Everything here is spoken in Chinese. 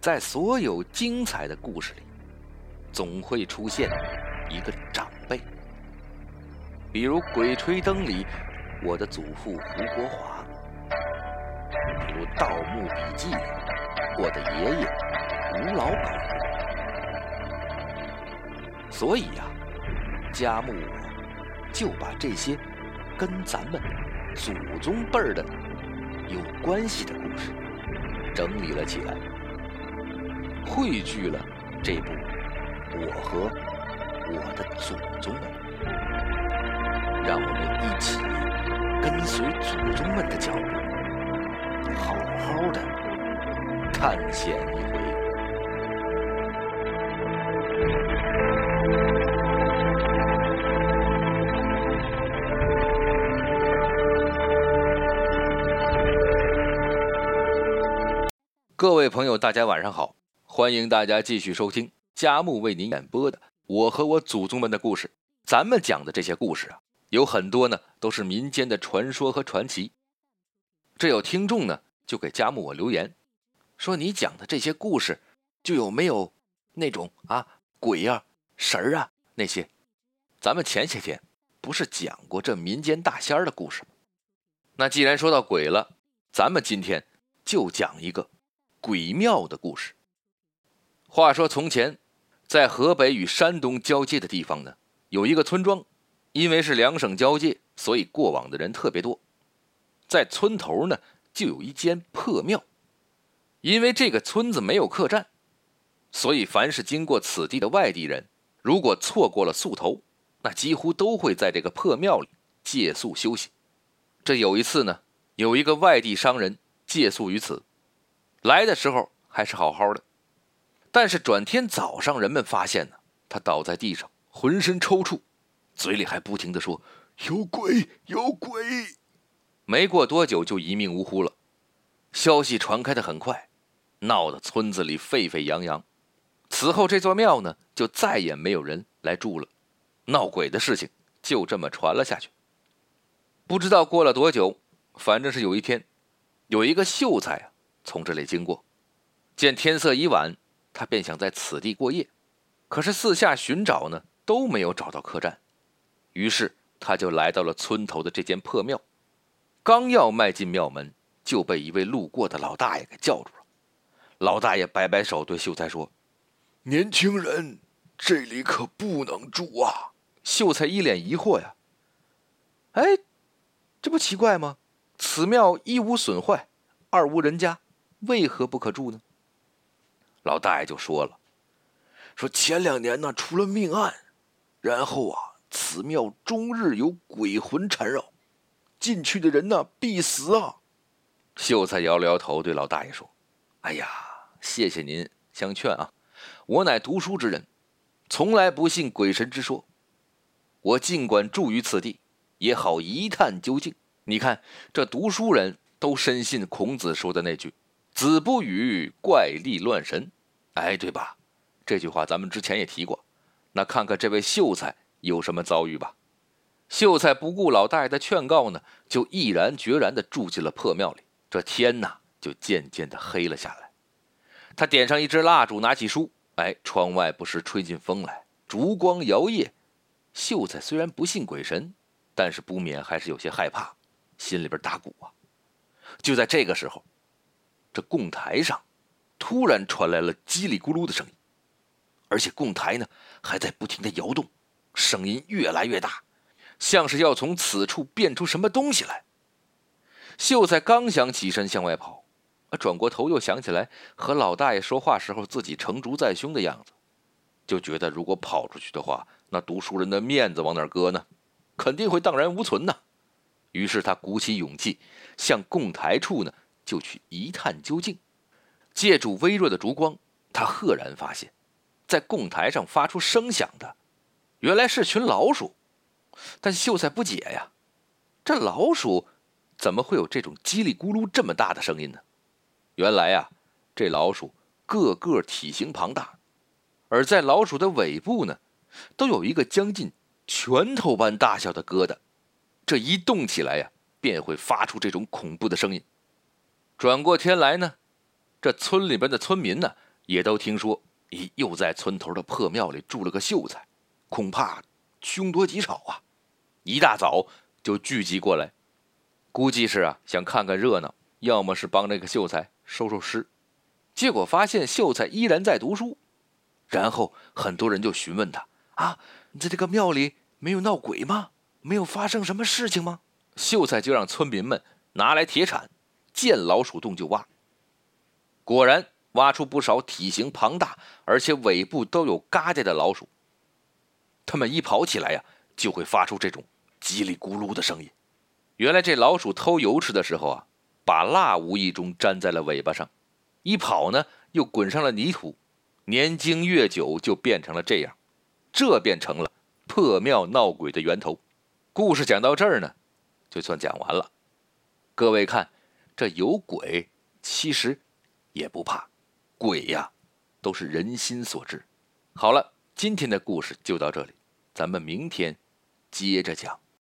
在所有精彩的故事里，总会出现一个长辈，比如《鬼吹灯》里我的祖父胡国华，比如《盗墓笔记》里我的爷爷吴老板。所以呀，家木我就把这些跟咱们祖宗辈儿的有关系的故事整理了起来，汇聚了这部《我和我的祖宗们》，让我们一起跟随祖宗们的脚步，好好的探险一回。各位朋友，大家晚上好！欢迎大家继续收听佳木为您演播的《我和我祖宗们的故事》。咱们讲的这些故事啊，有很多呢都是民间的传说和传奇。这有听众呢就给佳木我留言，说你讲的这些故事，就有没有那种啊鬼啊神儿啊那些？咱们前些天不是讲过这民间大仙儿的故事？那既然说到鬼了，咱们今天就讲一个。鬼庙的故事。话说从前，在河北与山东交界的地方呢，有一个村庄，因为是两省交界，所以过往的人特别多。在村头呢，就有一间破庙。因为这个村子没有客栈，所以凡是经过此地的外地人，如果错过了宿头，那几乎都会在这个破庙里借宿休息。这有一次呢，有一个外地商人借宿于此。来的时候还是好好的，但是转天早上，人们发现呢，他倒在地上，浑身抽搐，嘴里还不停的说：“有鬼，有鬼。”没过多久就一命呜呼了。消息传开的很快，闹得村子里沸沸扬扬。此后这座庙呢，就再也没有人来住了，闹鬼的事情就这么传了下去。不知道过了多久，反正是有一天，有一个秀才啊。从这里经过，见天色已晚，他便想在此地过夜。可是四下寻找呢，都没有找到客栈。于是他就来到了村头的这间破庙。刚要迈进庙门，就被一位路过的老大爷给叫住了。老大爷摆摆手，对秀才说：“年轻人，这里可不能住啊！”秀才一脸疑惑呀：“哎，这不奇怪吗？此庙一无损坏，二无人家。”为何不可住呢？老大爷就说了：“说前两年呢出了命案，然后啊，此庙终日有鬼魂缠绕，进去的人呢必死啊。”秀才摇了摇头，对老大爷说：“哎呀，谢谢您相劝啊，我乃读书之人，从来不信鬼神之说。我尽管住于此地，也好一探究竟。你看，这读书人都深信孔子说的那句。”子不语怪力乱神，哎，对吧？这句话咱们之前也提过。那看看这位秀才有什么遭遇吧。秀才不顾老大爷的劝告呢，就毅然决然地住进了破庙里。这天呐，就渐渐地黑了下来。他点上一支蜡烛，拿起书，哎，窗外不时吹进风来，烛光摇曳。秀才虽然不信鬼神，但是不免还是有些害怕，心里边打鼓啊。就在这个时候。这供台上突然传来了叽里咕噜的声音，而且供台呢还在不停的摇动，声音越来越大，像是要从此处变出什么东西来。秀才刚想起身向外跑，啊转过头又想起来和老大爷说话时候自己成竹在胸的样子，就觉得如果跑出去的话，那读书人的面子往哪搁呢？肯定会荡然无存呐。于是他鼓起勇气向供台处呢。就去一探究竟，借助微弱的烛光，他赫然发现，在供台上发出声响的，原来是群老鼠。但秀才不解呀，这老鼠怎么会有这种叽里咕噜这么大的声音呢？原来呀，这老鼠个个体型庞大，而在老鼠的尾部呢，都有一个将近拳头般大小的疙瘩，这一动起来呀，便会发出这种恐怖的声音。转过天来呢，这村里边的村民呢，也都听说，咦，又在村头的破庙里住了个秀才，恐怕凶多吉少啊！一大早就聚集过来，估计是啊，想看看热闹，要么是帮这个秀才收收尸。结果发现秀才依然在读书，然后很多人就询问他：“啊，你在这个庙里没有闹鬼吗？没有发生什么事情吗？”秀才就让村民们拿来铁铲，见老鼠洞就挖。果然挖出不少体型庞大，而且尾部都有疙瘩的老鼠。它们一跑起来呀，就会发出这种叽里咕噜的声音。原来这老鼠偷油吃的时候啊，把蜡无意中粘在了尾巴上。一跑呢，又滚上了泥土，年经越久，就变成了这样，这变成了破庙闹鬼的源头。故事讲到这儿呢，就算讲完了。各位看，这有鬼，其实也不怕，鬼呀，都是人心所致。好了，今天的故事就到这里，咱们明天接着讲。